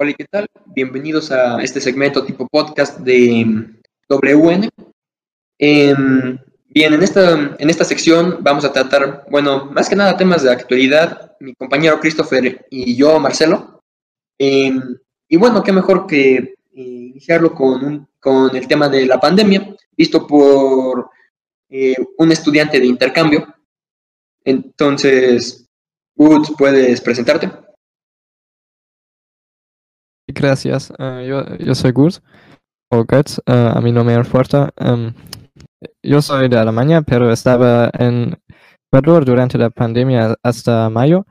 Hola, ¿qué tal? Bienvenidos a este segmento tipo podcast de WN. Em, bien, en esta, en esta sección vamos a tratar, bueno, más que nada temas de actualidad, mi compañero Christopher y yo, Marcelo. Em, y bueno, qué mejor que eh, iniciarlo con, con el tema de la pandemia, visto por eh, un estudiante de intercambio. Entonces, Woods, ¿puedes presentarte? Gracias. Uh, yo, yo soy Gus, o Guts, uh, a mí no me importa. Um, yo soy de Alemania, pero estaba en Ecuador durante la pandemia hasta mayo.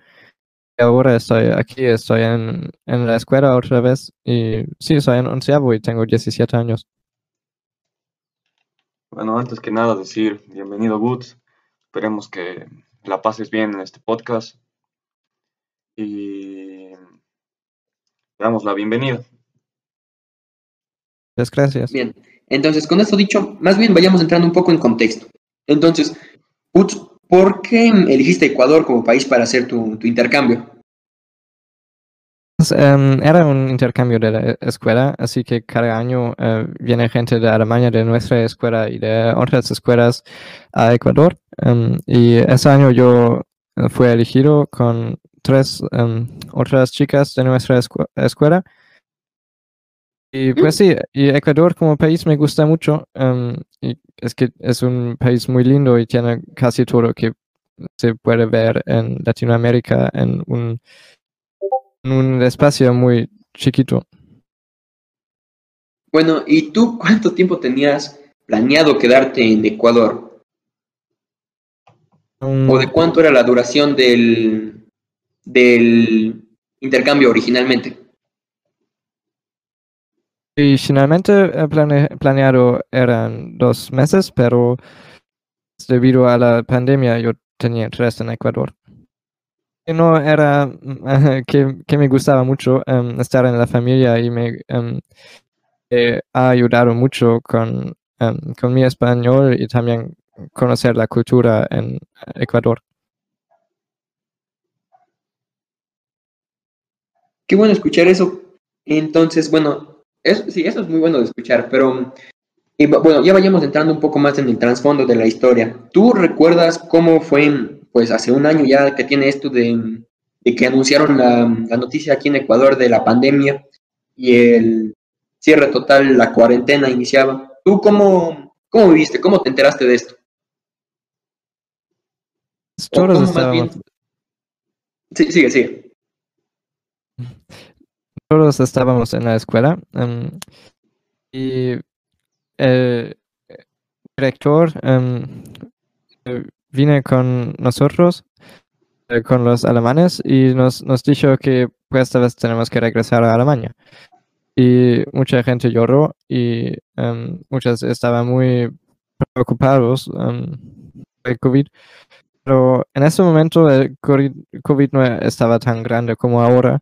Y ahora estoy aquí, estoy en, en la escuela otra vez. Y sí, soy en onceavo y tengo 17 años. Bueno, antes que nada decir bienvenido Woods. Esperemos que la pases bien en este podcast. Y damos la bienvenida. Muchas gracias. Bien, entonces con esto dicho, más bien vayamos entrando un poco en contexto. Entonces, ¿por qué elegiste Ecuador como país para hacer tu, tu intercambio? Pues, um, era un intercambio de la escuela, así que cada año uh, viene gente de Alemania, de nuestra escuela y de otras escuelas a Ecuador. Um, y ese año yo fui elegido con tres um, otras chicas de nuestra escu escuela. Y pues sí, y Ecuador como país me gusta mucho. Um, y es que es un país muy lindo y tiene casi todo que se puede ver en Latinoamérica en un, en un espacio muy chiquito. Bueno, ¿y tú cuánto tiempo tenías planeado quedarte en Ecuador? Um, ¿O de cuánto era la duración del, del intercambio originalmente? Originalmente eh, plane planeado eran dos meses, pero debido a la pandemia yo tenía tres en Ecuador. Y no era que, me gustaba mucho um, estar en la familia y me eh, ha ayudado mucho con, um, con mi español y también conocer la cultura en Ecuador. Qué bueno escuchar eso. Entonces, bueno, eso, sí, eso es muy bueno de escuchar, pero y, bueno, ya vayamos entrando un poco más en el trasfondo de la historia. ¿Tú recuerdas cómo fue, pues hace un año ya que tiene esto de, de que anunciaron la, la, noticia aquí en Ecuador de la pandemia y el cierre total, la cuarentena iniciaba? ¿Tú cómo, cómo viviste? ¿Cómo te enteraste de esto? Estábamos... Sí, sigue, sigue. Todos estábamos en la escuela um, y el director um, vine con nosotros, eh, con los alemanes, y nos, nos dijo que pues esta vez tenemos que regresar a Alemania. Y mucha gente lloró y um, muchos estaban muy preocupados del COVID. Pero en ese momento el COVID no estaba tan grande como ahora.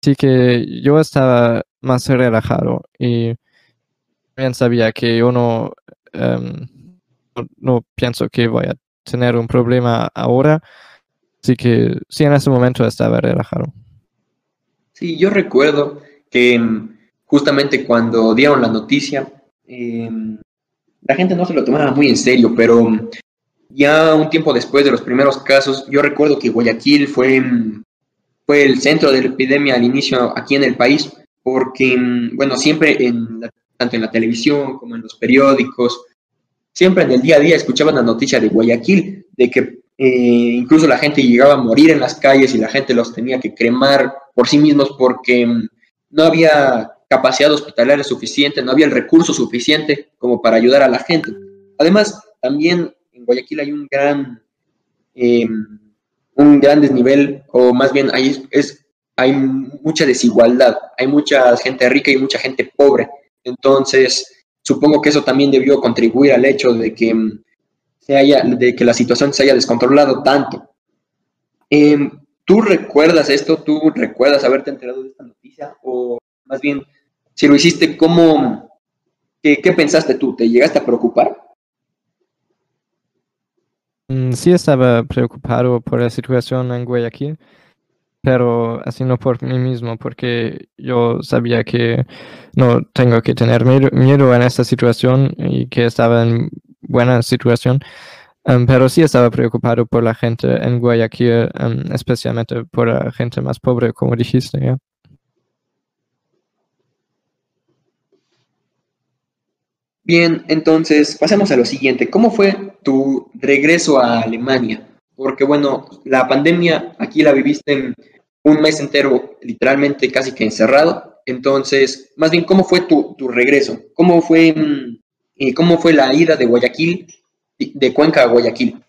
Así que yo estaba más relajado y también sabía que yo no, um, no, no, pienso que voy a tener un problema ahora. Así que sí, en ese momento estaba relajado. Sí, yo recuerdo que justamente cuando dieron la noticia, eh, la gente no se lo tomaba muy en serio, pero ya un tiempo después de los primeros casos, yo recuerdo que Guayaquil fue fue el centro de la epidemia al inicio aquí en el país, porque, bueno, siempre, en la, tanto en la televisión como en los periódicos, siempre en el día a día escuchaban la noticia de Guayaquil, de que eh, incluso la gente llegaba a morir en las calles y la gente los tenía que cremar por sí mismos porque no había capacidad hospitalaria suficiente, no había el recurso suficiente como para ayudar a la gente. Además, también en Guayaquil hay un gran... Eh, un gran desnivel, o más bien hay, es, hay mucha desigualdad, hay mucha gente rica y mucha gente pobre. Entonces, supongo que eso también debió contribuir al hecho de que, se haya, de que la situación se haya descontrolado tanto. Eh, ¿Tú recuerdas esto? ¿Tú recuerdas haberte enterado de esta noticia? O más bien, si lo hiciste, ¿cómo, qué, qué pensaste tú? ¿Te llegaste a preocupar? Sí estaba preocupado por la situación en Guayaquil. pero así no por mí mismo, porque yo sabía que no tengo que tener miedo en esta situación y que estaba en buena situación. Um, pero sí estaba preocupado por la gente en Guayaquil, um, especialmente por la gente más pobre, como dijiste. ¿ya? Bien, entonces pasemos a lo siguiente. ¿Cómo fue tu regreso a Alemania? Porque bueno, la pandemia aquí la viviste un mes entero, literalmente casi que encerrado. Entonces, más bien, ¿cómo fue tu, regreso? ¿Cómo fue, mm, eh, ¿Cómo fue la ida de Guayaquil, de Cuenca a Guayaquil?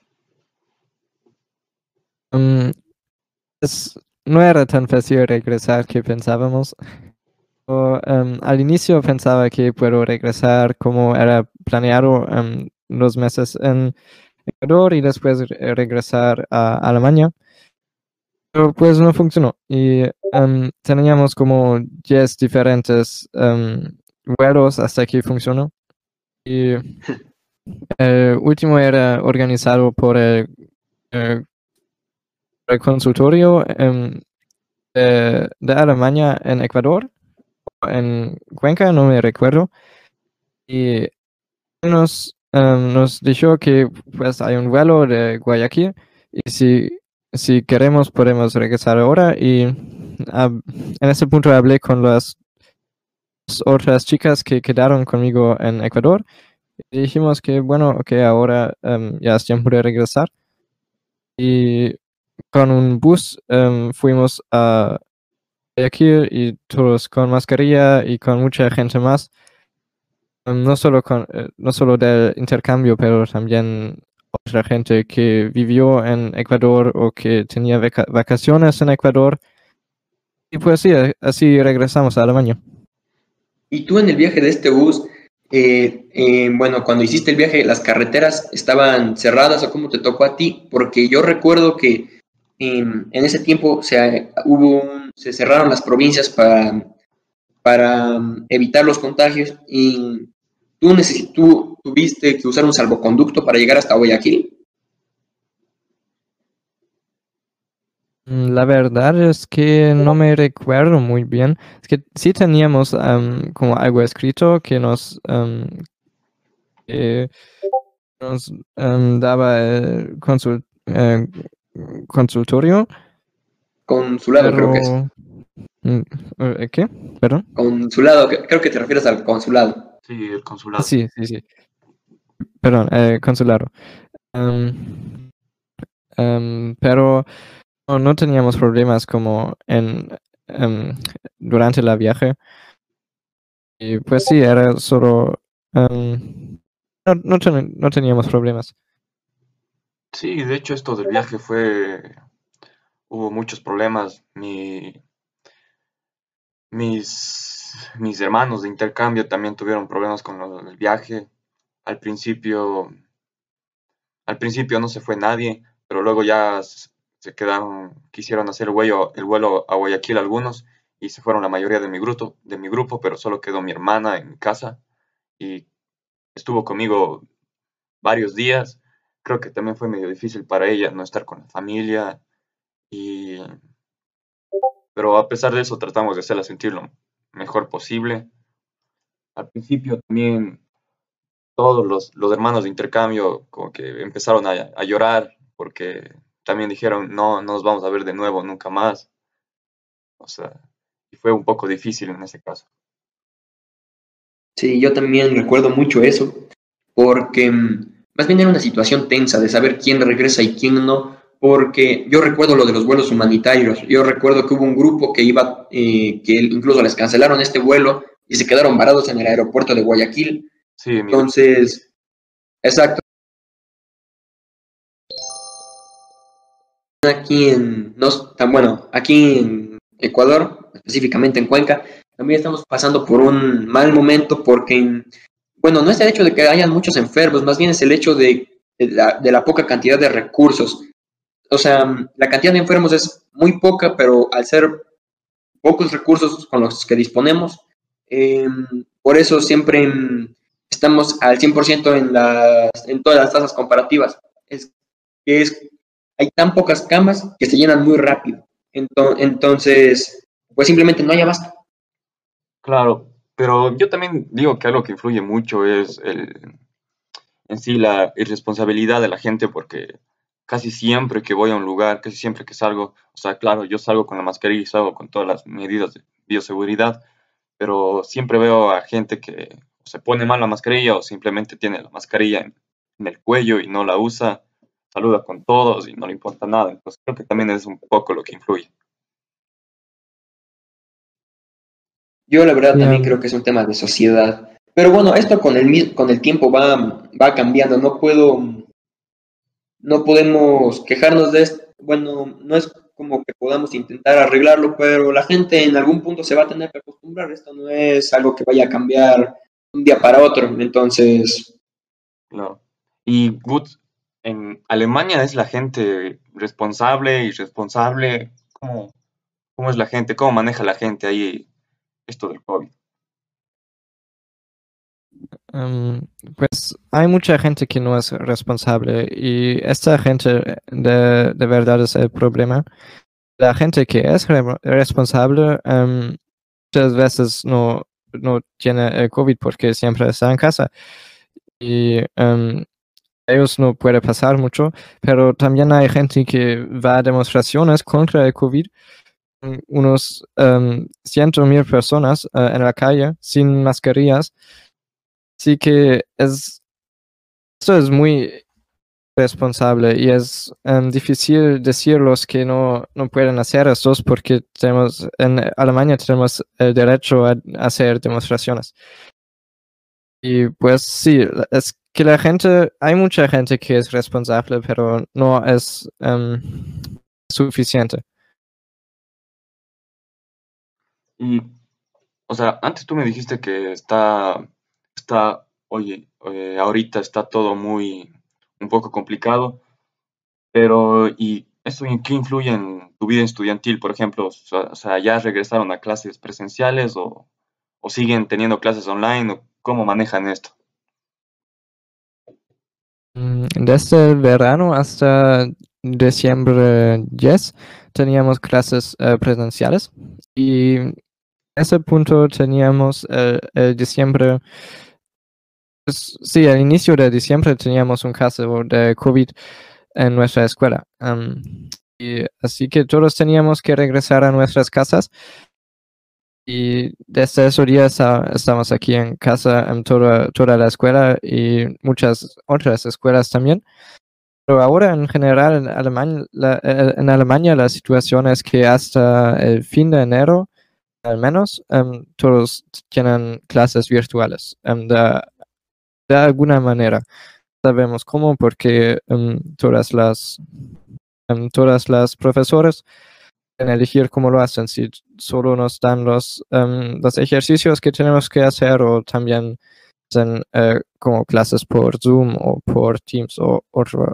Um, no era tan fácil regresar que pensábamos. Um, al inicio pensaba que puedo regresar como era planeado um, los meses en Ecuador y después regresar a Alemania. Pero pues no funcionó. Y um, teníamos como 10 diferentes vuelos hasta que funcionó. Y el último era organizado por el, consultorio de, de Alemania en Ecuador en Cuenca, no me recuerdo. Y nos, em, nos dijo que pues hay un vuelo de Guayaquil y si, si queremos podemos regresar ahora. Y en ese punto hablé con las otras chicas que quedaron conmigo en Ecuador y dijimos que bueno, que ahora um, ya es tiempo de regresar. Y con un bus em, fuimos a aquí y todos con mascarilla y con mucha gente más. No solo, con, eh, no solo del intercambio, pero también otra gente que vivió en Ecuador o que tenía vacaciones en Ecuador. Y pues sí, así regresamos a Alemania. Y tú en el viaje de este bus, eh, eh, bueno, cuando hiciste el viaje, las carreteras estaban cerradas o cómo te tocó a ti, porque yo recuerdo que en ese tiempo se, hubo se cerraron las provincias para, para um, evitar los contagios y tú, tú tuviste que usar un salvoconducto para llegar hasta Guayaquil. Mm, la verdad es que no me recuerdo muy bien. Es que sí teníamos um, como algo escrito que nos, um, nos daba el consul, eh, consultorio. Consulado, creo que es. Mm, eh, ¿Qué? ¿Perdón? Consulado, creo que te refieres al consulado. Sí, el consulado. Sí, sí, sí. Perdón, eh, consulado. Em, em, pero no, teníamos problemas como en em, durante la viaje. Y pues sí, era solo... no, no teníamos problemas. Sí, de hecho esto del viaje fue, hubo muchos problemas. Mi, mis, mis hermanos de intercambio también tuvieron problemas con el viaje. Al principio, al principio no se fue nadie, pero luego ya se quedaron, quisieron hacer el vuelo, el vuelo a Guayaquil algunos y se fueron la mayoría de mi grupo, de mi grupo, pero solo quedó mi hermana en mi casa y estuvo conmigo varios días creo que también fue medio difícil para ella no estar con la familia y pero a pesar de eso tratamos de hacerla sentir lo mejor posible. Al principio también todos los, los hermanos de intercambio como que empezaron a, a, llorar porque también dijeron no, no nos vamos a ver de nuevo nunca más. O sea, y fue un poco difícil en ese caso. Sí, yo también recuerdo mucho eso porque mm, más bien era una situación tensa de saber quién regresa y quién no, porque yo recuerdo lo de los vuelos humanitarios. Yo recuerdo que hubo un grupo que iba, eh, que incluso les cancelaron este vuelo y se quedaron varados en el aeropuerto de Guayaquil. Sí, Entonces, exacto. Aquí en, no, tan bueno, aquí en Ecuador, específicamente en Cuenca, también estamos pasando por un mal momento porque bueno, no es el hecho de que hayan muchos enfermos, más bien es el hecho de, la, poca cantidad de recursos. O sea, la cantidad de enfermos es muy poca, pero al ser pocos recursos con los que disponemos, em, por eso siempre estamos al 100% en, las, en todas las tasas comparativas. Es es, hay tan pocas camas que se llenan muy rápido. entonces, pues simplemente no hay abasto. Claro, pero yo también digo que algo que influye mucho es el, en sí la irresponsabilidad de la gente porque casi siempre que voy a un lugar, casi siempre que salgo, o sea, claro, yo salgo con la mascarilla y salgo con todas las medidas de bioseguridad, pero siempre veo a gente que se pone mal la mascarilla o simplemente tiene la mascarilla en, el cuello y no la usa, saluda con todos y no le importa nada. Entonces creo que también es un poco lo que influye. Yo la verdad también creo que es un tema de sociedad. Pero bueno, esto con el, con el tiempo va, va cambiando. No puedo, no podemos quejarnos de esto. Bueno, no es como que podamos intentar arreglarlo, pero la gente en algún punto se va a tener que acostumbrar. Esto no es algo que vaya a cambiar un día para otro. Entonces. Claro. Y Good, en Alemania es la gente responsable, irresponsable. ¿Cómo, ¿Cómo es la gente? ¿Cómo maneja la gente ahí esto del COVID? Em, pues hay mucha gente que no es responsable y esta gente de, de verdad es el problema. La gente que es responsable um, muchas veces no, no tiene el COVID porque siempre está en casa y um, ellos no puede pasar mucho, pero también hay gente que va a demostraciones contra el COVID unos ciento mil personas uh, en la calle sin mascarillas Sí que es, esto es muy responsable y es um, difícil decirlos que no, no pueden hacer esto porque tenemos, en Alemania tenemos el derecho a hacer demostraciones. Y pues sí, es que la gente, hay mucha gente que es responsable, pero no es um, suficiente. Y, o sea, antes tú me dijiste que está está, oye, eh, ahorita está todo muy, un poco complicado, pero ¿y eso en qué influye en tu vida estudiantil, por ejemplo? O sea, ¿ya regresaron a clases presenciales o, o siguen teniendo clases online? O ¿Cómo manejan esto? Mm, desde el verano hasta diciembre 10 teníamos clases eh, presenciales y ese punto teníamos eh, el diciembre sí, al inicio de diciembre teníamos un caso de COVID en nuestra escuela. y así que todos teníamos que regresar a nuestras casas. Y desde ese día estamos aquí en casa en toda, toda la escuela y muchas otras escuelas también. Pero ahora en general en Alemania, la, eh, Alemania la situación es que hasta el fin de enero, al menos, todos tienen clases virtuales. de, de alguna manera. Sabemos cómo, porque um, todas las um, todas las profesores pueden elegir cómo lo hacen, si solo nos dan los, um, los ejercicios que tenemos que hacer o también hacen uh, como clases por Zoom o por Teams o otra,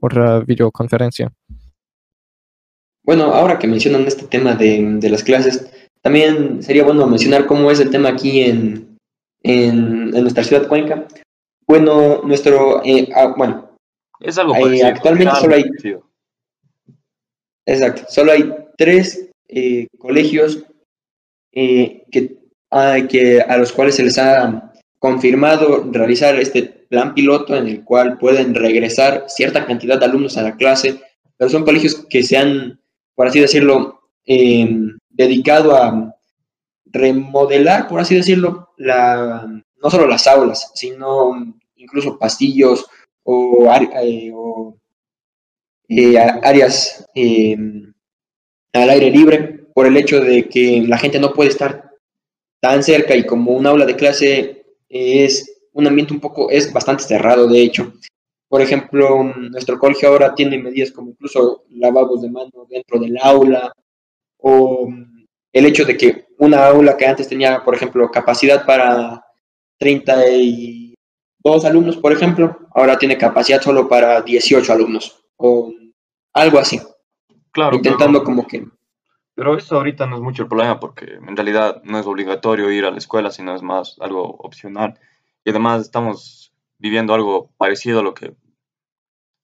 otra videoconferencia. Bueno, ahora que mencionan este tema de, de, las clases, también sería bueno mencionar cómo es el tema aquí en, en, en nuestra ciudad Cuenca. Bueno, nuestro, eh, ah, bueno, es algo eh, actualmente solo hay, exacto, solo hay tres eh, colegios que, ah, que, a los cuales se les ha confirmado realizar este plan piloto en el cual pueden regresar cierta cantidad de alumnos a la clase, pero son colegios que se han, por así decirlo, dedicado a remodelar, por así decirlo, la, no solo las aulas, sino incluso pastillos o, eh, eh, áreas em, al aire libre, por el hecho de que la gente no puede estar tan cerca y como un aula de clase es un ambiente un poco, es bastante cerrado, de hecho. Por ejemplo, nuestro colegio ahora tiene medidas como incluso lavabos de mano dentro del aula o el hecho de que una aula que antes tenía, por ejemplo, capacidad para 32 alumnos, por ejemplo, ahora tiene capacidad solo para 18 alumnos o algo así. Claro. Intentando como que... Pero eso ahorita no es mucho el problema porque en realidad no es obligatorio ir a la escuela, sino es más algo opcional. Y además estamos viviendo algo parecido a lo que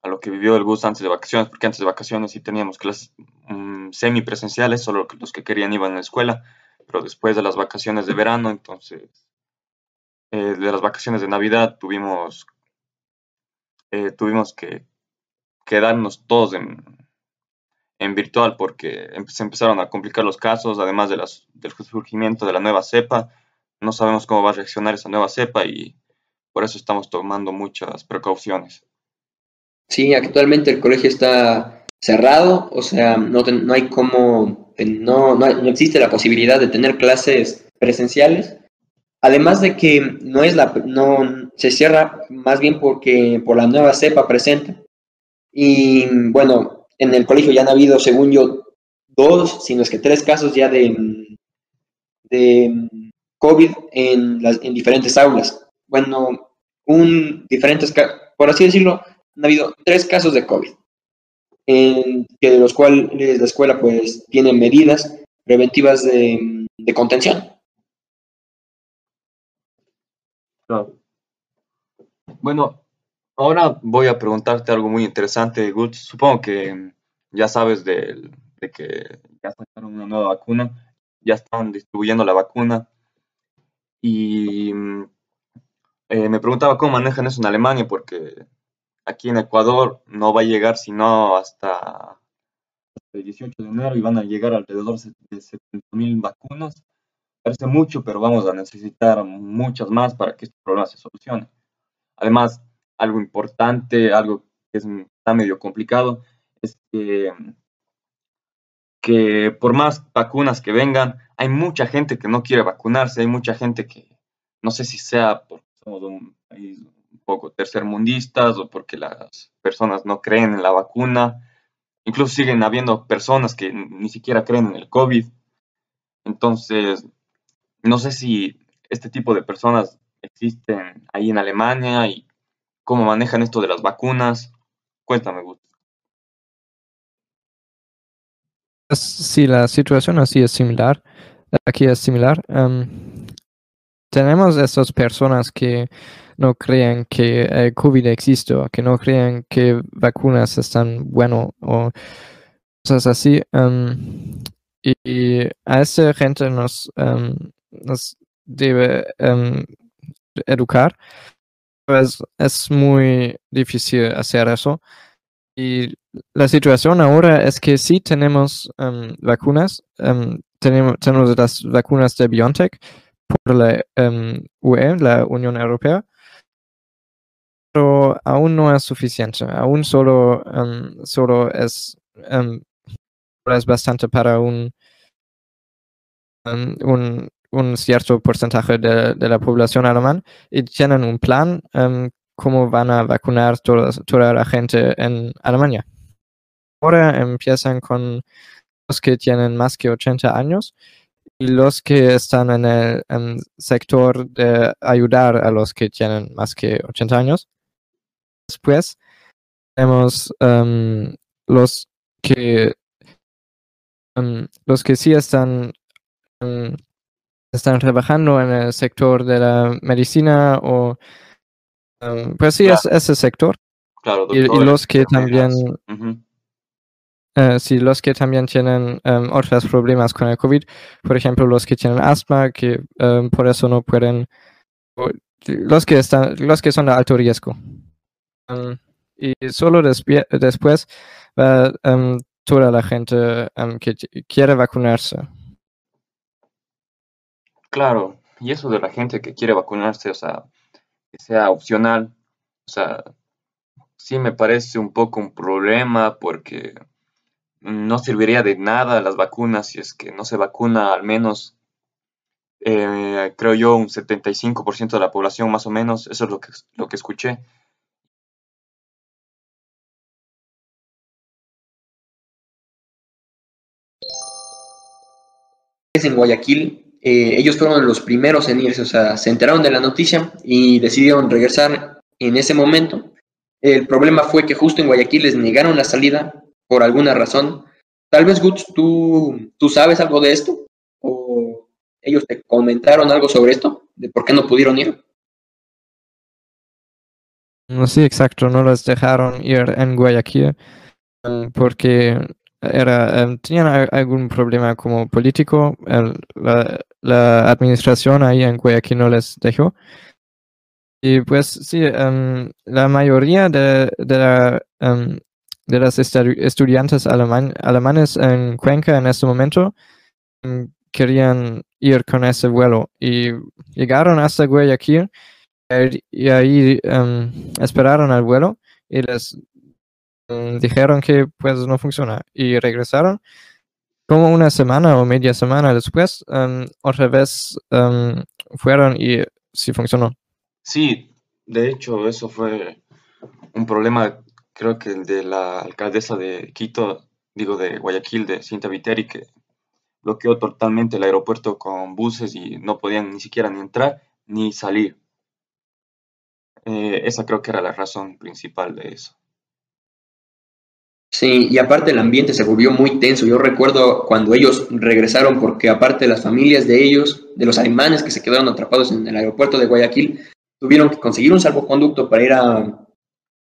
a lo que vivió el Gus antes de vacaciones, porque antes de vacaciones sí teníamos clases mm, semipresenciales, solo los que querían iban a la escuela, pero después de las vacaciones de verano, entonces, eh, de las vacaciones de Navidad, tuvimos, eh, tuvimos que quedarnos todos en, en virtual porque se empezaron a complicar los casos, además de las, del surgimiento de la nueva cepa. No sabemos cómo va a reaccionar esa nueva cepa y por eso estamos tomando muchas precauciones. Sí, actualmente el colegio está cerrado, o sea, no, no hay como, no, no, no, existe la posibilidad de tener clases presenciales. Además de que no es la, no, se cierra más bien porque por la nueva cepa presente. Y bueno, en el colegio ya han habido, según yo, dos, sino es que tres casos ya de, de COVID en, las, en diferentes aulas. Bueno, un diferentes, por así decirlo, han habido tres casos de COVID, en que de los cuales la escuela pues tiene medidas preventivas de, contención. Bueno, ahora voy a preguntarte algo muy interesante, Gut. Supongo que ya sabes de, de que ya sacaron una nueva vacuna, ya están distribuyendo la vacuna. Y eh, me preguntaba cómo manejan eso en Alemania, porque aquí en Ecuador no va a llegar sino hasta el 18 de enero y van a llegar alrededor de 70.000 vacunas. Parece mucho, pero vamos a necesitar muchas más para que este problema se solucione. Además, algo importante, algo que es, está medio complicado, es que, que por más vacunas que vengan, hay mucha gente que no quiere vacunarse, hay mucha gente que no sé si sea porque somos un país poco tercermundistas o porque las personas no creen en la vacuna. Incluso siguen habiendo personas que ni siquiera creen en el COVID. Entonces, no sé si este tipo de personas existen ahí en Alemania y cómo manejan esto de las vacunas. Cuéntame, Gus. Sí, la situación así es similar. Aquí es similar. Em, tenemos esas personas que no creen que el COVID existe, o que no creen que vacunas están bueno o cosas así. Em, y, a esa gente nos, em, nos debe educar. Pues es muy difícil hacer eso. Y la situación ahora es que sí tenemos um, vacunas, um, tenemos, tenemos, las vacunas de BioNTech por la um, UE, la Unión Europea, pero aún no es suficiente, aún solo, solo es, es bastante para un, un, un cierto porcentaje de, de, la población alemana y tienen un plan cómo van a vacunar toda, toda la gente en Alemania. Ahora empiezan con los que tienen más que 80 años y los que están en el sector de ayudar a los que tienen más que 80 años. Después tenemos um, los que um, los que sí están um, están trabajando en el sector de la medicina o pues sí, es ese sector. Claro, y, y, los que también, uh, sí, los que también tienen um, otros problemas con el COVID, por ejemplo, los que tienen asma, que um, por eso no pueden, los que están, los que son de alto riesgo. y solo después va toda la gente que quiere vacunarse. Claro, y eso de la gente que quiere vacunarse, o sea, que sea opcional. O sea, sí me parece un poco un problema porque no serviría de nada las vacunas si es que no se vacuna al menos, eh, creo yo, un 75% de la población más o menos. Eso es lo que, lo que escuché. en Guayaquil eh, ellos fueron los primeros en irse, o sea, se enteraron de la noticia y decidieron regresar en ese momento. El problema fue que justo en Guayaquil les negaron la salida por alguna razón. Tal vez, Guts, ¿tú, ¿tú sabes algo de esto? ¿O ellos te comentaron algo sobre esto? ¿De por qué no pudieron ir? No, sí, exacto, no los dejaron ir en Guayaquil porque era, em, tenían algún problema como político, la, la administración ahí en Guayaquil no les dejó. Y pues sí, em, la mayoría de, de, la, em, de las estu- estudiantes aleman- alemanes en Cuenca en este momento em, querían ir con ese vuelo y llegaron hasta Guayaquil y- y ahí em, esperaron al vuelo y les em, dijeron que pues no funciona y regresaron como una semana o media semana después em, otra vez em, fueron y sí funcionó. Sí, de hecho, eso fue un problema, creo que el de la alcaldesa de Quito, digo de Guayaquil, de Cinta Viteri, que bloqueó totalmente el aeropuerto con buses y no podían ni siquiera ni entrar ni salir. Eh, esa creo que era la razón principal de eso. Sí, y aparte el ambiente se volvió muy tenso. Yo recuerdo cuando ellos regresaron, porque aparte las familias de ellos, de los alemanes que se quedaron atrapados en el aeropuerto de Guayaquil, tuvieron que conseguir un salvoconducto para ir a,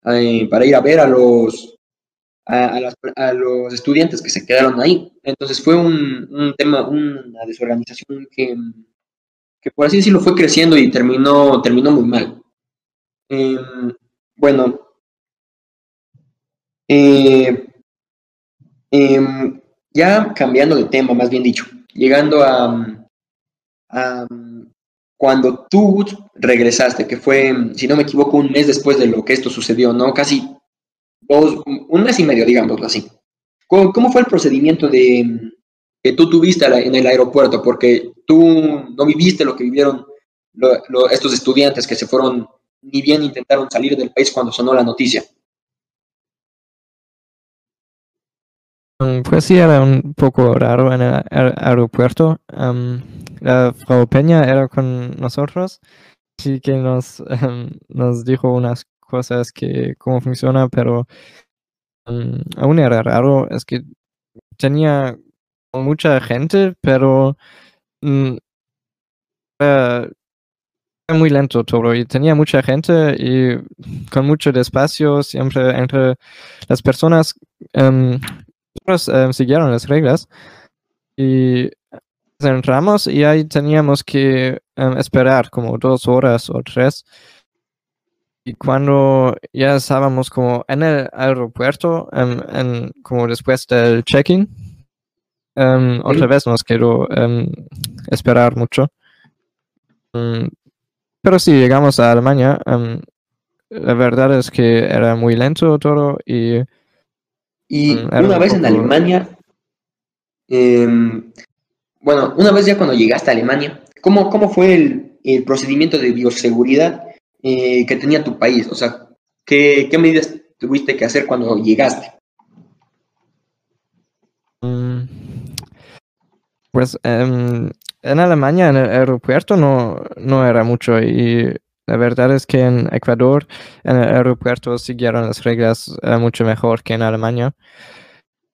a- para ir a ver a los a, las- a los estudiantes que se quedaron ahí. Entonces fue un, un tema, una desorganización que, que por así decirlo fue creciendo y terminó, terminó muy mal. Em, bueno, eh, em, ya cambiando de tema, más bien dicho, llegando a cuando tú regresaste, que fue, si no me equivoco, un mes después de lo que esto sucedió, ¿no? Casi dos, un mes y medio, digámoslo así. ¿Cómo, cómo fue el procedimiento de, que tú tuviste en el aeropuerto? Porque tú no viviste lo que vivieron lo- lo- estos estudiantes que se fueron, ni bien intentaron salir del país cuando sonó la noticia. Mm, Pues sí, era un poco raro en el aer- aeropuerto. Am, la Frau Peña era con nosotros, sí que nos, em, nos dijo unas cosas que cómo funciona, pero mm, aún era raro. Es que tenía mucha gente, pero mm, era, muy lento todo y tenía mucha gente y con mucho despacio siempre entre las personas. em, em, siguieron las reglas y entramos y ahí teníamos que em, esperar como dos horas o tres. Y cuando ya estábamos como en el aeropuerto, em, en- como después del check-in, em, otra vez nos quedó esperar mucho. Mm, pero sí, llegamos a Alemania. em, la verdad es que era muy lento todo y Y una un vez en Alemania, em, bueno, una vez ya cuando llegaste a Alemania, ¿cómo, cómo fue el, procedimiento de bioseguridad eh, que tenía tu país? O sea, ¿qué, qué medidas tuviste que hacer cuando llegaste? Mm, Pues em, en Alemania, en el aeropuerto, no, no era mucho. Y la verdad es que en Ecuador, en el aeropuerto, siguieron las reglas eh, mucho mejor que en Alemania.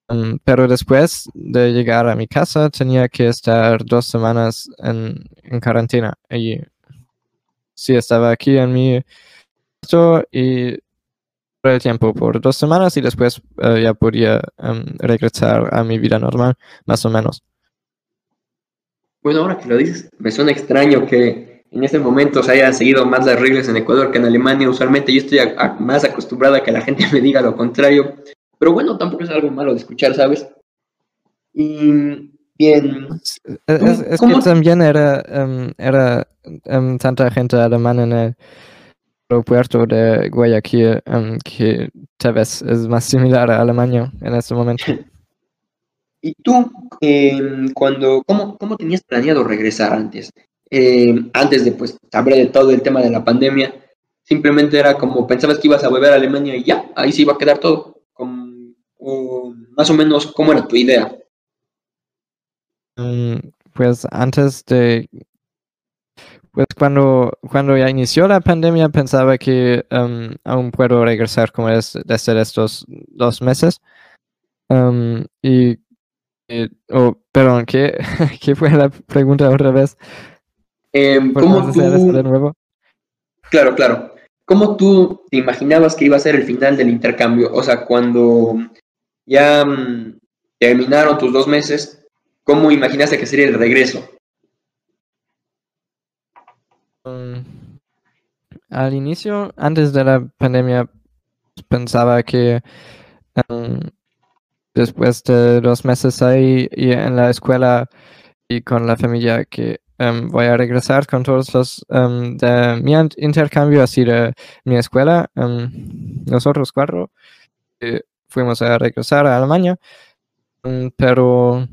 Em, pero después de llegar a mi casa, tenía que estar dos semanas en, en cuarentena. Y sí, estaba aquí en mi y el tiempo por dos semanas y después eh, ya podía em, regresar a mi vida normal, más o menos. Bueno, ahora que lo dices, me suena extraño que en este momento se hayan seguido más las reglas en Ecuador que en Alemania. Usualmente yo estoy más acostumbrada a que la gente me diga lo contrario. Pero bueno, tampoco es algo malo de escuchar, ¿sabes? Y bien, Es, es- que también era, em, era em, tanta gente alemana en el aeropuerto de Guayaquil em, que tal vez es más similar a Alemania en este momento. ¿y tú, em, cuando, cómo, cómo tenías planeado regresar antes? Em, antes de, pues, saber de todo el tema de la pandemia, simplemente era como, pensabas que ibas a volver a Alemania y ya, ahí se iba a quedar todo. Más o menos, ¿cómo era tu idea? Mm, Pues antes de, pues cuando, cuando ya inició la pandemia pensaba que em, aún puedo regresar como es desde estos dos meses. Em, y, y- oh, perdón, ¿qué, ¿qué fue la pregunta otra vez? ¿Puedes ¿Cómo eso de tú, nuevo? claro, claro, cómo tú te imaginabas que iba a ser el final del intercambio? O sea, cuando ya, mm, terminaron tus dos meses, ¿cómo imaginaste que sería el regreso? Mm, al inicio, antes de la pandemia, pensaba que em, después de dos meses ahí y en la escuela y con la familia que em, voy a regresar con todos los em, de mi intercambio así de mi escuela nosotros cuatro fuimos a regresar a Alemania pero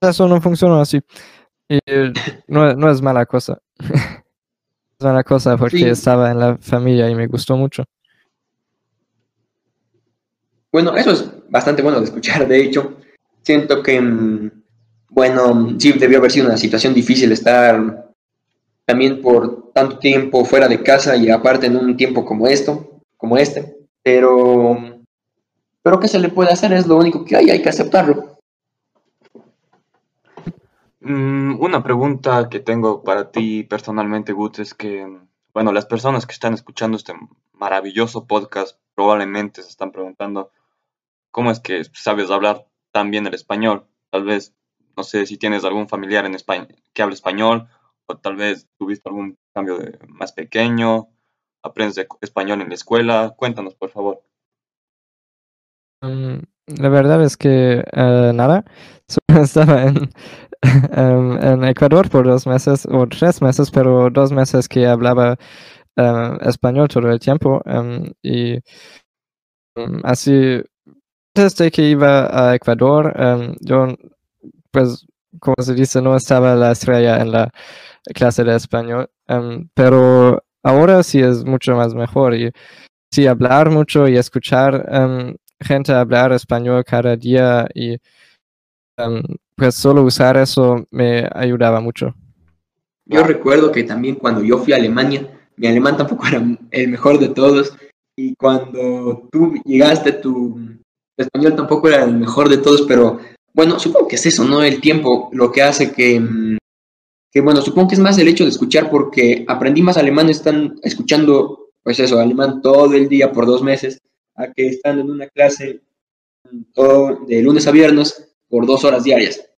eso no funcionó así. Y no, no es mala cosa. Es mala cosa porque estaba en la familia y me gustó mucho. Bueno, eso es bastante bueno de escuchar, de hecho. Siento que, mm, bueno, sí debió haber sido una situación difícil estar también por tanto tiempo fuera de casa y aparte en un tiempo como esto, como este, pero pero qué se le puede hacer es lo único que hay, hay que aceptarlo. Mm, una pregunta que tengo para ti personalmente, Gut, es que, bueno, las personas que están escuchando este maravilloso podcast probablemente se están preguntando, ¿cómo es que sabes hablar tan bien el español? Tal vez, no sé si tienes algún familiar en España que hable español, o tal vez tuviste algún cambio más pequeño, aprendes español en la escuela. Cuéntanos, por favor. Mm, la verdad es que eh, nada, solo estaba en, em, en, Ecuador por dos meses o tres meses, pero dos meses que hablaba eh, español todo el tiempo em, y así antes que iba a Ecuador, em, yo, pues, como se dice, no estaba la estrella en la clase de español, em, pero ahora sí es mucho más mejor y sí hablar mucho y escuchar gente hablar español cada día y pues solo usar eso me ayudaba mucho. Yo recuerdo que también cuando yo fui a Alemania, mi alemán tampoco era el mejor de todos y cuando tú llegaste, tu, español tampoco era el mejor de todos, pero bueno, supongo que es eso, ¿no? El tiempo lo que hace que, mm, que bueno, supongo que es más el hecho de escuchar porque aprendí más alemán, están escuchando, pues eso, alemán todo el día por dos meses, a que están en una clase todo, de lunes a viernes por dos horas diarias.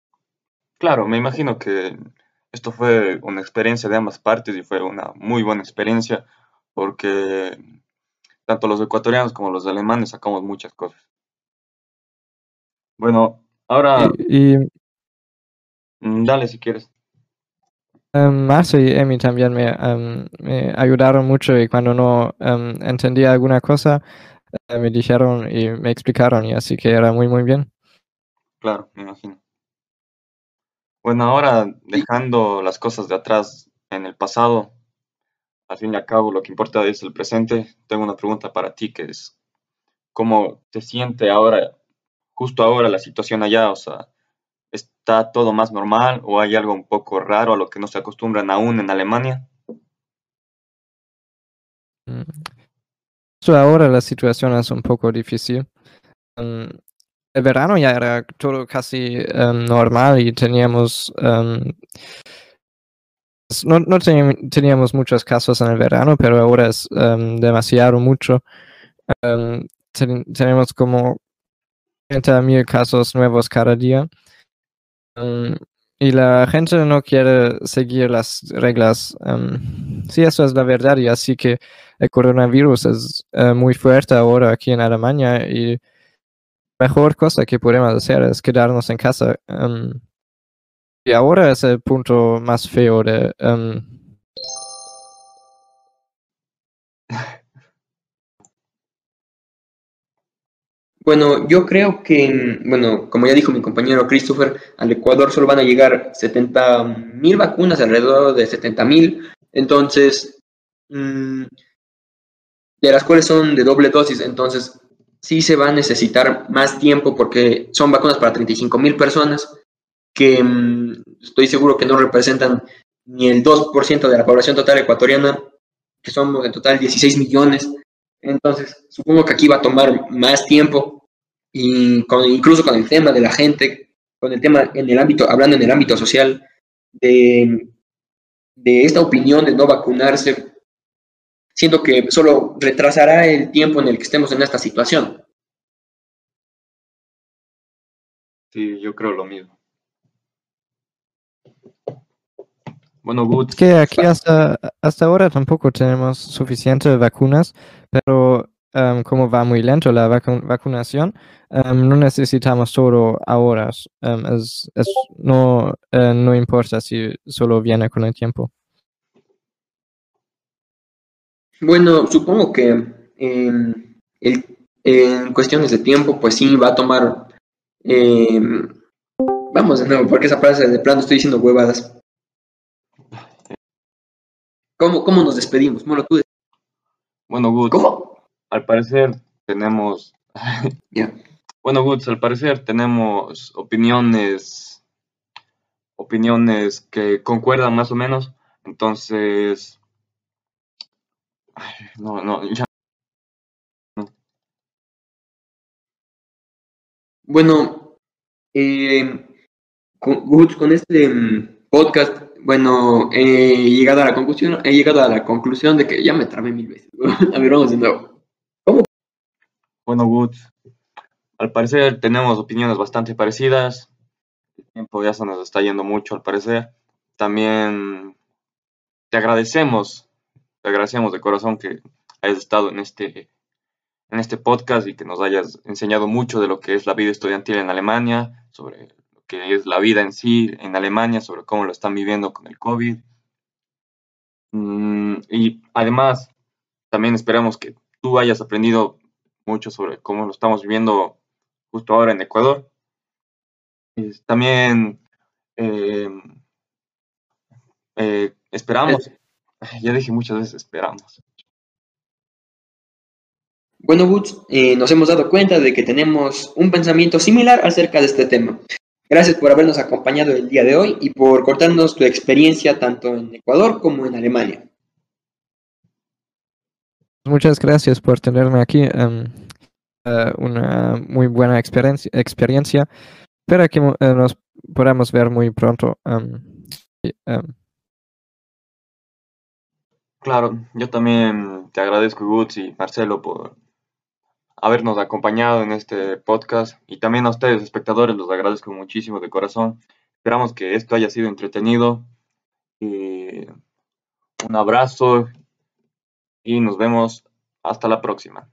Claro, me imagino que esto fue una experiencia de ambas partes y fue una muy buena experiencia porque tanto los ecuatorianos como los alemanes sacamos muchas cosas. Bueno, ahora... Y, mm, dale si quieres. Um, y Emi también me, em, me, ayudaron mucho y cuando no em, entendía alguna cosa eh, me dijeron y me explicaron y así que era muy muy bien. Claro, me imagino. Bueno, ahora dejando las cosas de atrás en el pasado, al fin y al cabo lo que importa es el presente, tengo una pregunta para ti que es, ¿cómo te siente ahora justo ahora la situación allá, o sea, está todo más normal o hay algo un poco raro a lo que no se acostumbran aún en Alemania? Ahora la situación es un poco difícil. Mm, el verano ya era todo casi em, normal y teníamos em, no, no teníamos muchos casos en el verano, pero ahora es em, demasiado mucho. tenemos como mil casos nuevos cada día. Y la gente no quiere seguir las reglas. Um, sí, eso es la verdad. Y así que el coronavirus es uh, muy fuerte ahora aquí en Alemania. Y la mejor cosa que podemos hacer es quedarnos en casa. Um, y ahora es el punto más feo de Bueno, yo creo que, bueno, como ya dijo mi compañero Christopher, al Ecuador solo van a llegar 70 mil vacunas, alrededor de 70 mil. Entonces, mm, de las cuales son de doble dosis. Entonces, sí se va a necesitar más tiempo porque son vacunas para 35 mil personas que mm, estoy seguro que no representan ni el 2% de la población total ecuatoriana, que somos en total 16 millones. Entonces, supongo que aquí va a tomar más tiempo y con, incluso con el tema de la gente, con el tema en el ámbito, hablando en el ámbito social, de, de esta opinión de no vacunarse, siento que solo retrasará el tiempo en el que estemos en esta situación. Sí, yo creo lo mismo. Bueno, Good. Es que aquí hasta, hasta ahora tampoco tenemos suficientes vacunas, pero em, como va muy lento la vacu- vacunación, em, no necesitamos todo ahora. Em, es, es- no, eh, no importa si solo viene con el tiempo. Bueno, supongo que em, el- en cuestiones de tiempo, pues sí, va a tomar... vamos de nuevo, porque esa frase de plano estoy diciendo huevadas. ¿Cómo, cómo nos despedimos? Bueno, tú... Bueno, Good. ¿Cómo? Al parecer tenemos. Ya. Bueno, Goods, al parecer tenemos opiniones. Opiniones que concuerdan más o menos. Entonces. ay, No, no, ya. Bueno, eh, con, Guts, con este mm, podcast, bueno, he llegado a la conclusión, he llegado a la conclusión de que ya me trabé mil veces. A ver, vamos de nuevo. Bueno, Goods. Al parecer tenemos opiniones bastante parecidas. El tiempo ya se nos está yendo mucho, al parecer. También te agradecemos, te agradecemos de corazón que hayas estado en este, en este podcast y que nos hayas enseñado mucho de lo que es la vida estudiantil en Alemania, sobre que es la vida en sí en Alemania, sobre cómo lo están viviendo con el COVID. Mm, y además, también esperamos que tú hayas aprendido mucho sobre cómo lo estamos viviendo justo ahora en Ecuador. Y también eh, eh, esperamos, ya dije muchas veces esperamos. Bueno, Guts, eh, nos hemos dado cuenta de que tenemos un pensamiento similar acerca de este tema. Gracias por habernos acompañado el día de hoy y por contarnos tu experiencia tanto en Ecuador como en Alemania. Muchas gracias por tenerme aquí. em, eh, una muy buena experiencia. experiencia. Espero que eh, nos podamos ver muy pronto. em, em, Claro, yo también te agradezco, Guts y Marcelo, por habernos acompañado en este podcast y también a ustedes, espectadores, los agradezco muchísimo de corazón. Esperamos que esto haya sido entretenido. Y un abrazo y nos vemos hasta la próxima.